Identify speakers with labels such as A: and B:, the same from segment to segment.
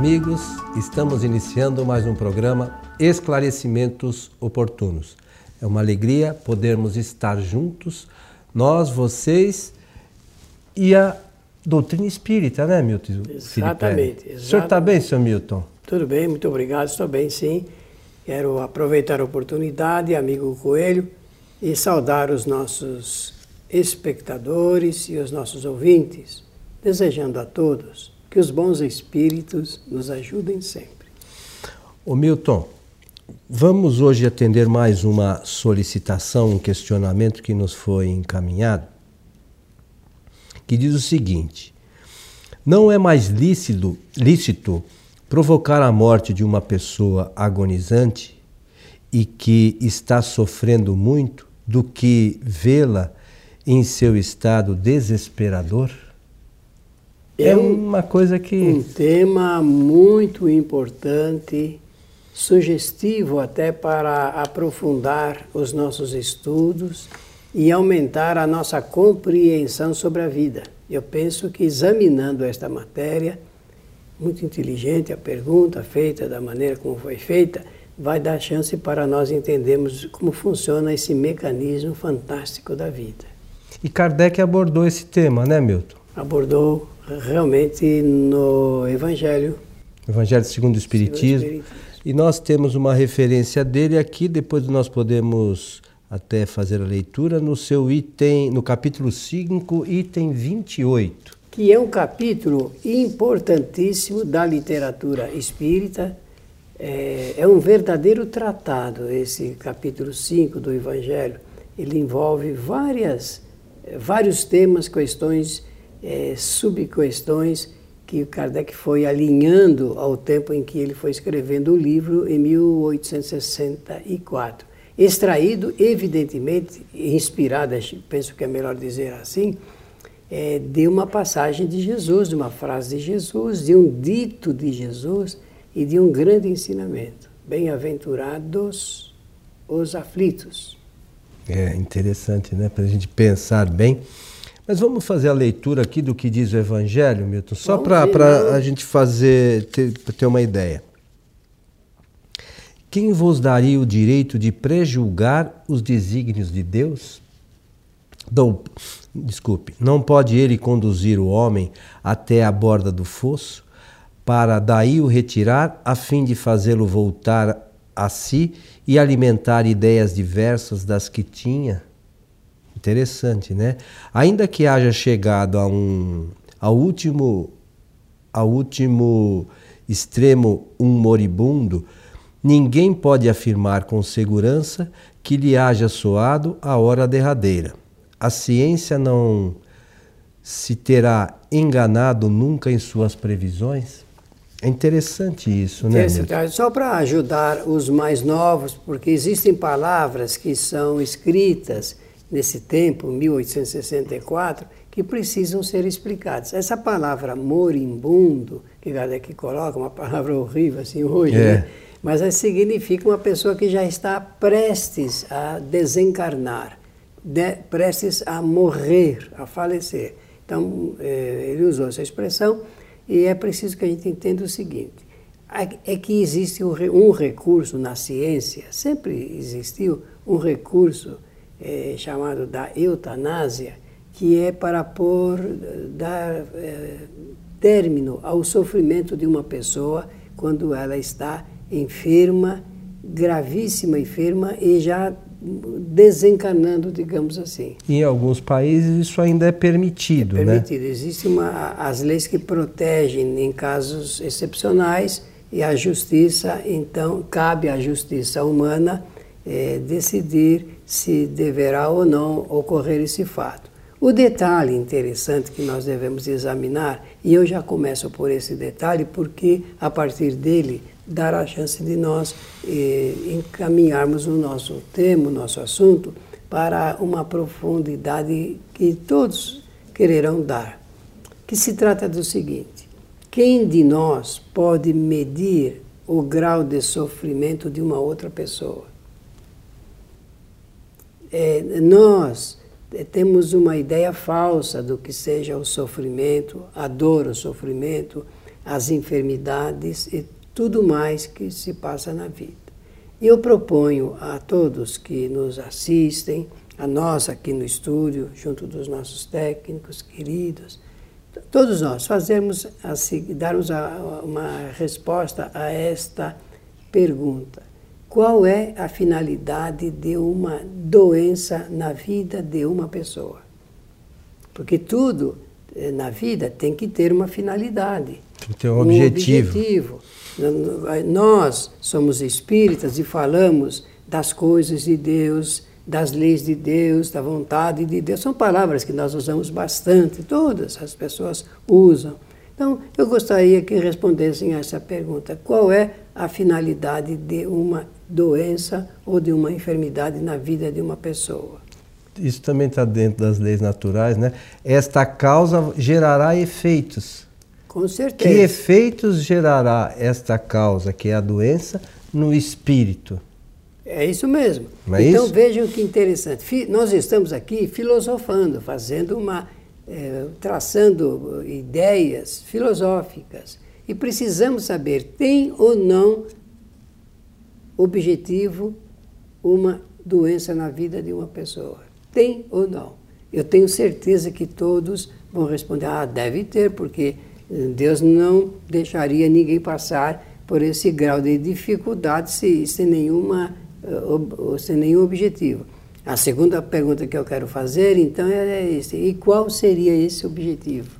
A: Amigos, estamos iniciando mais um programa Esclarecimentos Oportunos. É uma alegria podermos estar juntos, nós, vocês e a doutrina espírita, né, Milton?
B: Exatamente.
A: O senhor está bem, senhor Milton?
B: Tudo bem, muito obrigado, estou bem sim. Quero aproveitar a oportunidade, amigo Coelho, e saudar os nossos espectadores e os nossos ouvintes, desejando a todos que os bons espíritos nos ajudem sempre.
A: Ô Milton, vamos hoje atender mais uma solicitação, um questionamento que nos foi encaminhado, que diz o seguinte: Não é mais lícito, lícito provocar a morte de uma pessoa agonizante e que está sofrendo muito do que vê-la em seu estado desesperador?
B: É, uma coisa que. Um tema muito importante, sugestivo até para aprofundar os nossos estudos e aumentar a nossa compreensão sobre a vida. Eu penso que examinando esta matéria, muito inteligente a pergunta feita da maneira como foi feita, vai dar chance para nós entendermos como funciona esse mecanismo fantástico da vida.
A: E Kardec abordou esse tema, né, Milton?
B: Abordou realmente no Evangelho.
A: Evangelho segundo o Espiritismo. Segundo o Espiritismo. E nós temos uma referência dele aqui, depois nós podemos até fazer a leitura no seu item, no capítulo 5, item 28.
B: Que é um capítulo importantíssimo da literatura espírita. É, é um verdadeiro tratado, esse capítulo 5 do Evangelho. Ele envolve várias, vários temas, questões é, subquestões que Kardec foi alinhando ao tempo em que ele foi escrevendo o livro em 1864. Extraído, evidentemente, inspirado, penso que é melhor dizer assim, é, de uma passagem de Jesus, de uma frase de Jesus, de um dito de Jesus e de um grande ensinamento. Bem-aventurados os aflitos.
A: É interessante, né? Para a gente pensar bem. Mas vamos fazer a leitura aqui do que diz o Evangelho, Milton, só para a gente fazer ter, ter uma ideia. Quem vos daria o direito de prejulgar os desígnios de Deus? Não, desculpe, não pode ele conduzir o homem até a borda do fosso, para daí o retirar, a fim de fazê-lo voltar a si e alimentar ideias diversas das que tinha? Interessante, né? Ainda que haja chegado a um, ao último, ao último extremo um moribundo, ninguém pode afirmar com segurança que lhe haja soado a hora derradeira. A ciência não se terá enganado nunca em suas previsões? É interessante isso, né?
B: Interessante. Só para ajudar os mais novos, porque existem palavras que são escritas nesse tempo, 1864, que precisam ser explicados. Essa palavra moribundo, que Kardec coloca, uma palavra horrível assim hoje, é. né? mas significa uma pessoa que já está prestes a desencarnar, de, prestes a morrer, a falecer. Então, é, ele usou essa expressão e é preciso que a gente entenda o seguinte: é que existe um recurso na ciência, sempre existiu um recurso é, chamado da eutanásia, que é para pôr, dar é, término ao sofrimento de uma pessoa quando ela está enferma, gravíssima enferma e já desencarnando, digamos assim.
A: Em alguns países isso ainda é permitido,
B: é permitido. né? Existem as leis que protegem em casos excepcionais e a justiça, então, cabe à justiça humana é, decidir se deverá ou não ocorrer esse fato. O detalhe interessante que nós devemos examinar, e eu já começo por esse detalhe, porque a partir dele dará a chance de nós eh, encaminharmos o nosso tema, o nosso assunto, para uma profundidade que todos quererão dar. Que se trata do seguinte: quem de nós pode medir o grau de sofrimento de uma outra pessoa? É, nós é, temos uma ideia falsa do que seja o sofrimento, a dor, o sofrimento, as enfermidades e tudo mais que se passa na vida. E eu proponho a todos que nos assistem, a nós aqui no estúdio, junto dos nossos técnicos queridos, todos nós fazermos darmos uma resposta a esta pergunta. Qual é a finalidade de uma doença na vida de uma pessoa? Porque tudo eh, na vida tem que ter uma finalidade.
A: Tem que ter um, um objetivo.
B: objetivo. Nós somos espíritas e falamos das coisas de Deus, das leis de Deus, da vontade de Deus. São palavras que nós usamos bastante, todas as pessoas usam. Então, eu gostaria que respondessem a essa pergunta: qual é a finalidade de uma doença ou de uma enfermidade na vida de uma pessoa?
A: Isso também está dentro das leis naturais, né? Esta causa gerará efeitos.
B: Com certeza.
A: Que efeitos gerará esta causa, que é a doença, no espírito?
B: É isso mesmo.
A: É
B: então
A: isso?
B: vejam que interessante. Nós estamos aqui filosofando, fazendo uma. É, traçando ideias filosóficas. E precisamos saber, tem ou não objetivo uma doença na vida de uma pessoa? Tem ou não? Eu tenho certeza que todos vão responder: ah, deve ter, porque Deus não deixaria ninguém passar por esse grau de dificuldade sem, sem nenhuma sem nenhum objetivo. A segunda pergunta que eu quero fazer, então, é esse. E qual seria esse objetivo?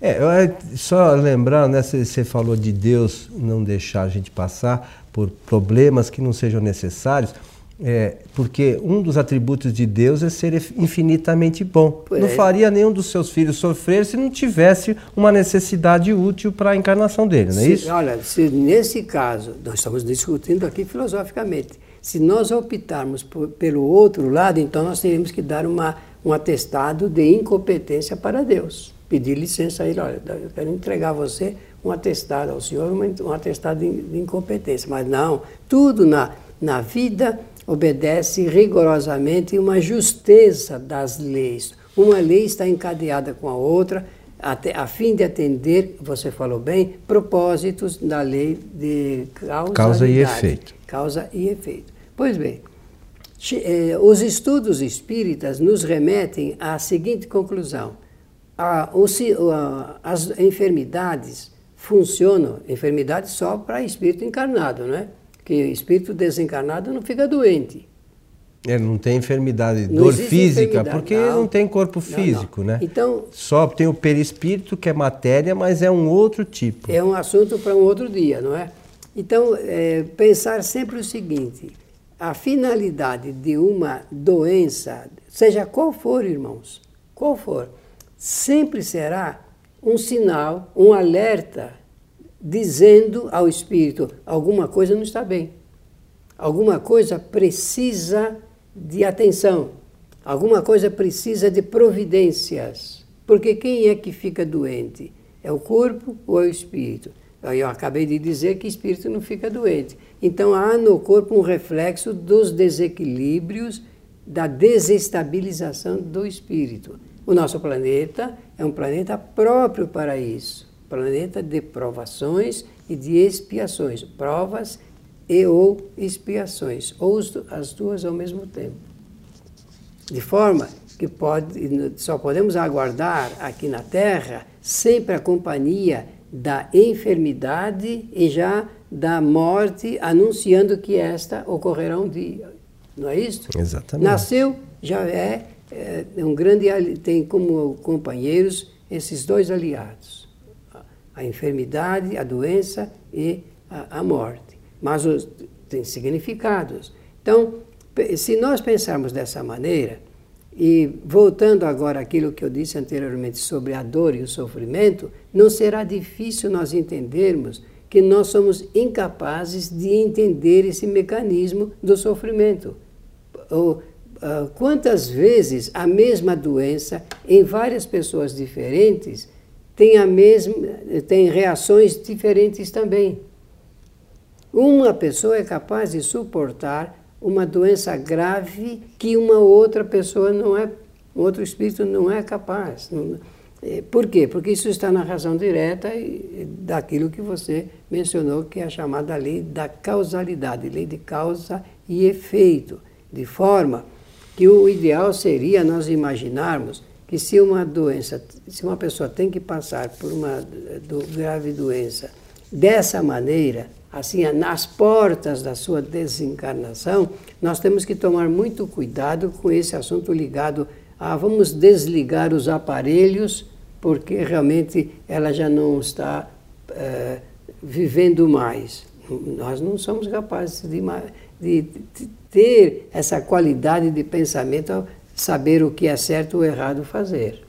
A: É, só lembrar, né, você falou de Deus não deixar a gente passar por problemas que não sejam necessários. É, porque um dos atributos de Deus é ser infinitamente bom. Não é. faria nenhum dos seus filhos sofrer se não tivesse uma necessidade útil para a encarnação dele, não é
B: se,
A: isso?
B: Olha, se nesse caso, nós estamos discutindo aqui filosoficamente, se nós optarmos por, pelo outro lado, então nós teríamos que dar uma, um atestado de incompetência para Deus. Pedir licença a ele, olha, eu quero entregar a você um atestado ao senhor, um atestado de, de incompetência. Mas não, tudo na, na vida obedece rigorosamente uma justeza das leis. Uma lei está encadeada com a outra, até, a fim de atender, você falou bem, propósitos da lei de
A: causa e efeito.
B: Causa e efeito. Pois bem, eh, os estudos espíritas nos remetem à seguinte conclusão: a, a, as enfermidades funcionam, enfermidades só para espírito encarnado, não é? que espírito desencarnado não fica doente.
A: É, não tem enfermidade, não dor física, enfermidade. porque não. não. tem corpo físico, não, né?
B: Então,
A: Só tem o perispírito, que é matéria, mas é um outro tipo.
B: É um assunto para um outro dia, não é? Então, é, pensar sempre o seguinte: a finalidade de uma doença, seja qual for, irmãos, qual for, sempre será um sinal, um alerta dizendo ao espírito: alguma coisa não está bem, alguma coisa precisa de atenção, alguma coisa precisa de providências. Porque quem é que fica doente? É o corpo ou é o espírito? Eu acabei de dizer que espírito não fica doente. Então há no corpo um reflexo dos desequilíbrios, da desestabilização do espírito. O nosso planeta é um planeta próprio para isso planeta de provações e de expiações, provas e ou expiações, ou as duas ao mesmo tempo. De forma que pode, só podemos aguardar aqui na Terra sempre a companhia da enfermidade e já da morte, anunciando que esta ocorrerá um dia. Não é isso?
A: Exatamente.
B: Nasceu, já é, é um grande, tem como companheiros esses dois aliados a enfermidade, a doença e a, a morte. Mas os, tem significados. Então, se nós pensarmos dessa maneira, e voltando agora àquilo que eu disse anteriormente sobre a dor e o sofrimento, não será difícil nós entendermos que nós somos incapazes de entender esse mecanismo do sofrimento. Ou, uh, quantas vezes a mesma doença, em várias pessoas diferentes, tem, a mesma, tem reações diferentes também. Uma pessoa é capaz de suportar uma doença grave que uma outra pessoa não é, outro espírito não é capaz. É, por quê? Porque isso está na razão direta daquilo que você mencionou, que é a chamada lei da causalidade, lei de causa e efeito, de forma que o ideal seria nós imaginarmos que se uma doença, se uma pessoa tem que passar por uma do, grave doença dessa maneira, assim, nas portas da sua desencarnação, nós temos que tomar muito cuidado com esse assunto ligado a vamos desligar os aparelhos porque realmente ela já não está é, vivendo mais. Nós não somos capazes de, de, de ter essa qualidade de pensamento, saber o que é certo ou errado fazer.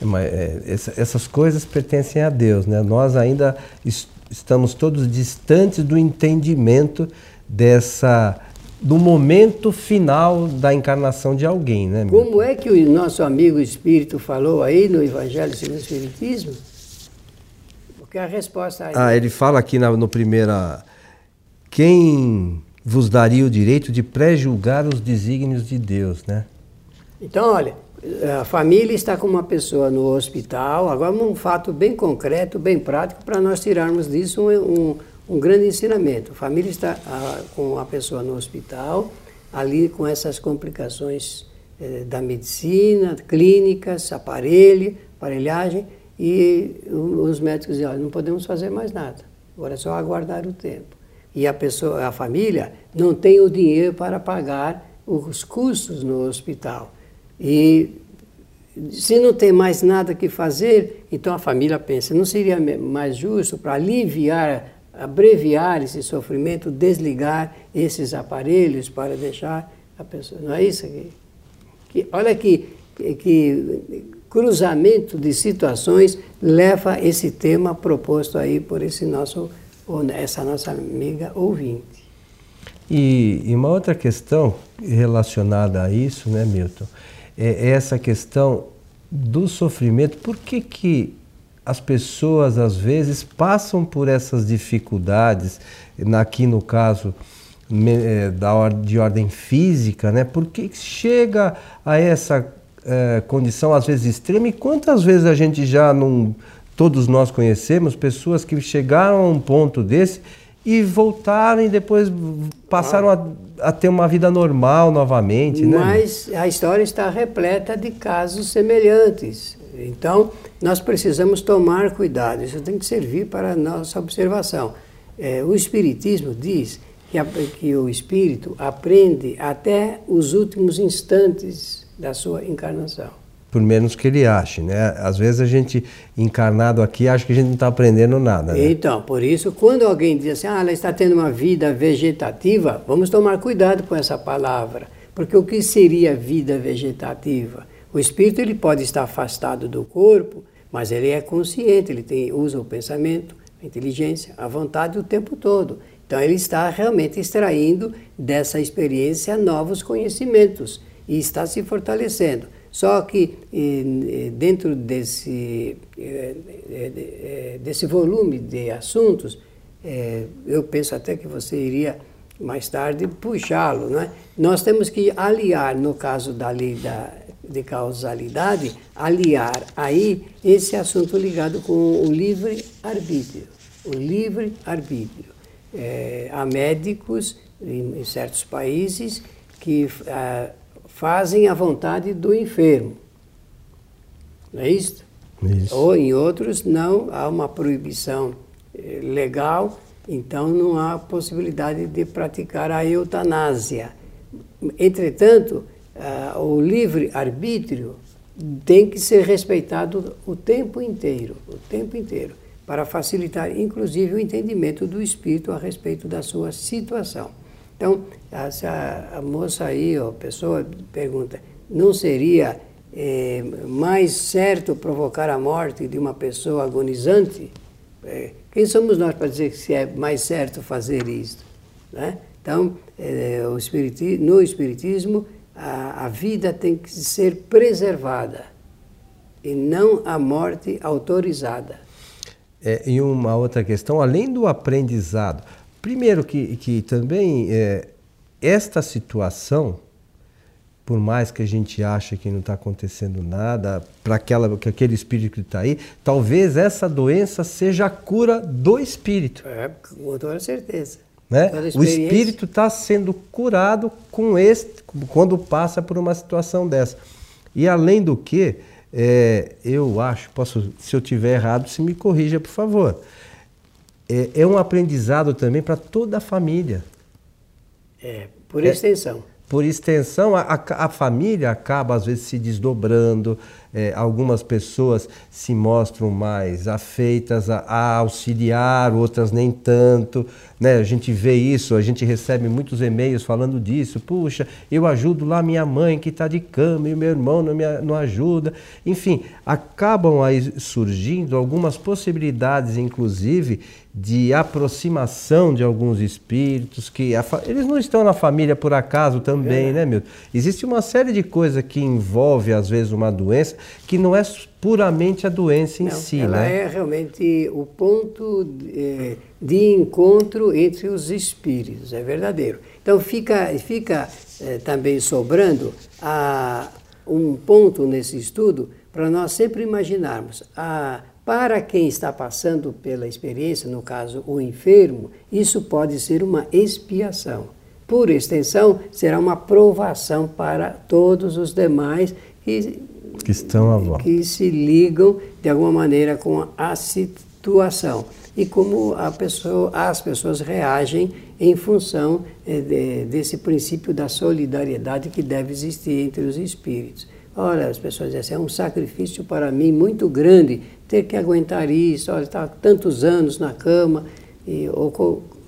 A: Mas, é, essas coisas pertencem a Deus, né? Nós ainda est estamos todos distantes do entendimento dessa do momento final da encarnação de alguém, né?
B: Como é que o nosso amigo espírito falou aí no Evangelho segundo o Espiritismo? Porque a resposta aí...
A: Ah, ele fala aqui na, no primeira quem vos daria o direito de pré-julgar os desígnios de Deus, né?
B: Então, olha, a família está com uma pessoa no hospital, agora um fato bem concreto, bem prático, para nós tirarmos disso um, um, um, grande ensinamento. A família está a, com a pessoa no hospital, ali com essas complicações eh, da medicina, clínicas, aparelho, aparelhagem, e os médicos dizem, olha, não podemos fazer mais nada, agora é só aguardar o tempo e a pessoa, a família não tem o dinheiro para pagar os custos no hospital. E se não tem mais nada que fazer, então a família pensa, não seria mais justo para aliviar, abreviar esse sofrimento, desligar esses aparelhos para deixar a pessoa. Não é isso que, que olha que, que cruzamento de situações leva esse tema proposto aí por esse nosso essa nossa amiga ouvinte.
A: E, e, uma outra questão relacionada a isso, né, Milton, é essa questão do sofrimento. Por que, que as pessoas, às vezes, passam por essas dificuldades, aqui no caso é, da, de ordem física, né? Por que chega a essa é, condição, às vezes, extrema? E quantas vezes a gente já não Todos nós conhecemos pessoas que chegaram a um ponto desse e voltaram e depois passaram a, a ter uma vida normal novamente.
B: Né? Mas a história está repleta de casos semelhantes. Então, nós precisamos tomar cuidado. Isso tem que servir para a nossa observação. É, o Espiritismo diz que, a, que o espírito aprende até os últimos instantes da sua encarnação
A: por menos que ele ache, né? Às vezes a gente encarnado aqui acha que a gente não está aprendendo nada. Né?
B: Então, por isso, quando alguém diz assim, ah, ela está tendo uma vida vegetativa, vamos tomar cuidado com essa palavra, porque o que seria vida vegetativa? O espírito ele pode estar afastado do corpo, mas ele é consciente, ele tem usa o pensamento, a inteligência, a vontade o tempo todo. Então ele está realmente extraindo dessa experiência novos conhecimentos e está se fortalecendo. Só que dentro desse, eh, eh, eh, desse volume de assuntos, eu penso até que você iria mais tarde puxá-lo. Né? Nós temos que aliar, no caso da lei da, de causalidade, aliar aí esse assunto ligado com o livre-arbítrio. O livre-arbítrio. É, há médicos em, em, certos países que ah, fazem a vontade do enfermo. Não é isso? isso? Ou em outros não, há uma proibição eh, legal, então não há possibilidade de praticar a eutanásia. Entretanto, uh, o livre-arbítrio tem que ser respeitado o tempo inteiro, o tempo inteiro, para facilitar inclusive o entendimento do espírito a respeito da sua situação. Então, a, a moça aí, a pessoa pergunta, não seria é, mais certo provocar a morte de uma pessoa agonizante? É, quem somos nós para dizer que é mais certo fazer isso? Né? Então, é, espiritismo, no Espiritismo, a, a vida tem que ser preservada e não a morte autorizada.
A: É, e uma outra questão, além do aprendizado, Primeiro que, que também é, esta situação por mais que a gente ache que não está acontecendo nada, para aquele espírito que está aí, talvez essa doença seja a cura do espírito.
B: É, com toda certeza.
A: Né? O espírito está sendo curado com este, quando passa por uma situação dessa. E além do que, é, eu acho, posso, se eu tiver errado, se me corrija, por favor. É, é um aprendizado também para toda a família.
B: É, por extensão
A: por extensão, a, a, família acaba às vezes se desdobrando, é, algumas pessoas se mostram mais afeitas a, a, auxiliar, outras nem tanto. Né? A gente vê isso, a gente recebe muitos e-mails falando disso. Puxa, eu ajudo lá minha mãe que está de cama e o meu irmão não, me, não ajuda. Enfim, acabam aí surgindo algumas possibilidades, inclusive, de aproximação de alguns espíritos que eles não estão na família por acaso também, é. né, meu? Existe uma série de coisas que envolve às vezes uma doença que não é puramente a doença em
B: não,
A: si,
B: ela
A: né?
B: é realmente o ponto de, eh, de, encontro entre os espíritos, é verdadeiro. Então fica fica eh, também sobrando a, um ponto nesse estudo para nós sempre imaginarmos a para quem está passando pela experiência, no caso o enfermo, isso pode ser uma expiação. Por extensão, será uma provação para todos os demais que,
A: que estão à volta.
B: que se ligam de alguma maneira com a situação e como pessoa, as pessoas reagem em função eh, de, desse princípio da solidariedade que deve existir entre os espíritos. Olha, as pessoas dizem assim, é um sacrifício para mim muito grande ter que aguentar isso, olha, está tantos anos na cama, e, ou,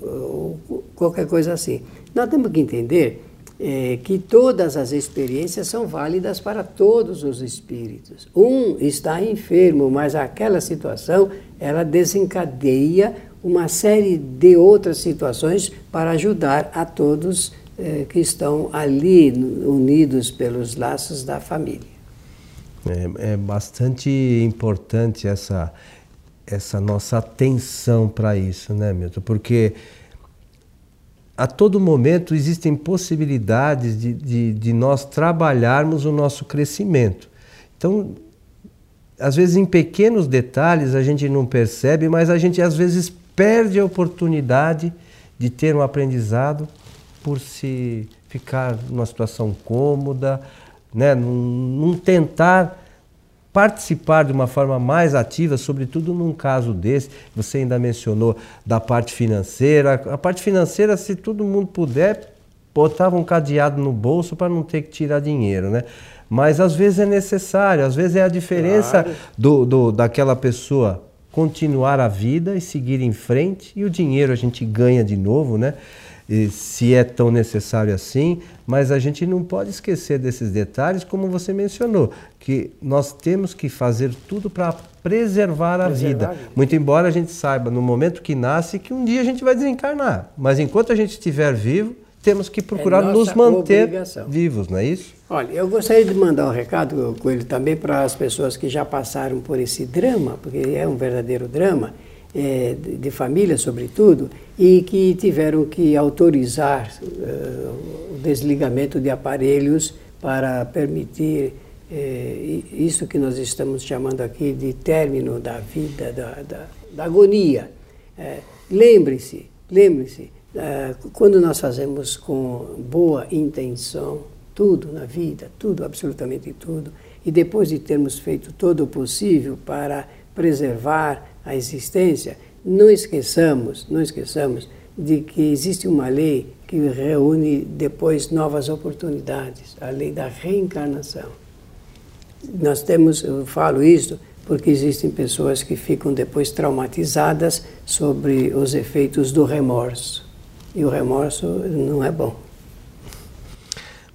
B: ou, qualquer coisa assim. Nós temos que entender é, que todas as experiências são válidas para todos os espíritos. Um está enfermo, mas aquela situação ela desencadeia uma série de outras situações para ajudar a todos é, que estão ali unidos pelos laços da família.
A: É, é bastante importante essa, essa nossa atenção para isso, né, Milton? Porque a todo momento existem possibilidades de, de, de, nós trabalharmos o nosso crescimento. Então, às vezes em pequenos detalhes a gente não percebe, mas a gente às vezes perde a oportunidade de ter um aprendizado por se ficar numa situação cômoda, né? não, não tentar participar de uma forma mais ativa, sobretudo num caso desse. Você ainda mencionou da parte financeira. A parte financeira, se todo mundo puder, botava um cadeado no bolso para não ter que tirar dinheiro, né? Mas às vezes é necessário, às vezes é a diferença claro. do, do, daquela pessoa continuar a vida e seguir em frente e o dinheiro a gente ganha de novo, né? Se é tão necessário assim, mas a gente não pode esquecer desses detalhes, como você mencionou, que nós temos que fazer tudo para preservar a preservar vida. Muito embora a gente saiba no momento que nasce que um dia a gente vai desencarnar, mas enquanto a gente estiver vivo, temos que procurar é nos manter obrigação. vivos, não é isso?
B: Olha, eu gostaria de mandar um recado, Coelho, também para as pessoas que já passaram por esse drama, porque é um verdadeiro drama, é, de, família, sobretudo, e que tiveram que autorizar uh, o desligamento de aparelhos para permitir é, isso que nós estamos chamando aqui de término da vida, da, da, da agonia. É, lembre-se, lembre-se, é, quando nós fazemos com boa intenção tudo na vida, tudo, absolutamente tudo, e depois de termos feito todo o possível para preservar a existência, não esqueçamos, não esqueçamos de que existe uma lei que reúne depois novas oportunidades, a lei da reencarnação. Nós temos, eu falo isso porque existem pessoas que ficam depois traumatizadas sobre os efeitos do remorso. E o remorso não é bom.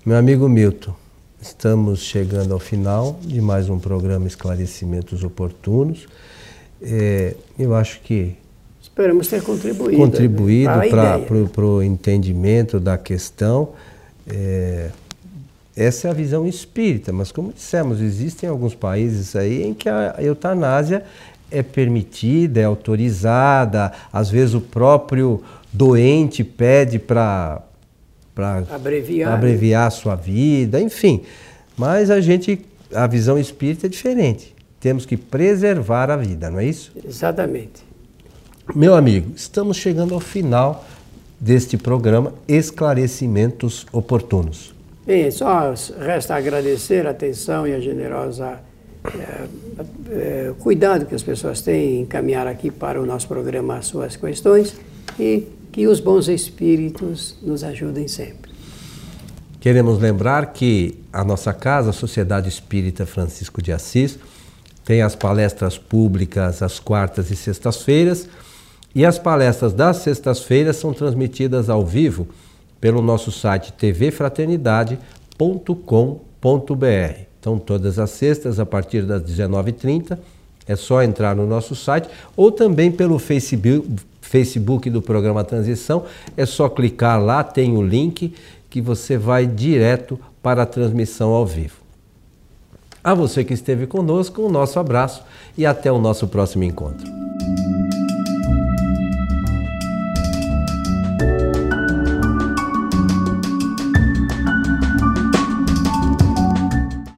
A: Meu amigo Milton, estamos chegando ao final de mais um programa Esclarecimentos Oportunos. É, eu acho que
B: esperamos ter contribuído,
A: contribuído para o entendimento da questão. É, essa é a visão espírita, mas como dissemos, existem alguns países aí em que a eutanásia é permitida, é autorizada, às vezes o próprio doente pede para
B: abreviar,
A: abreviar a sua vida, enfim. Mas a gente, a visão espírita é diferente. Temos que preservar a vida, não é isso?
B: Exatamente.
A: Meu amigo, estamos chegando ao final deste programa Esclarecimentos Oportunos.
B: Bem, só resta agradecer a atenção e a generosa é, é, cuidado que as pessoas têm em encaminhar aqui para o nosso programa as suas questões e que os bons espíritos nos ajudem sempre.
A: Queremos lembrar que a nossa casa, a Sociedade Espírita Francisco de Assis, tem as palestras públicas às quartas e sextas-feiras, e as palestras das sextas-feiras são transmitidas ao vivo pelo nosso site tvfraternidade.com.br. Então, todas as sextas, a partir das 19h30, é só entrar no nosso site ou também pelo Facebook, Facebook do programa Transição. É só clicar lá, tem o link que você vai direto para a transmissão ao vivo. A você que esteve conosco, o um nosso abraço e até o nosso próximo encontro.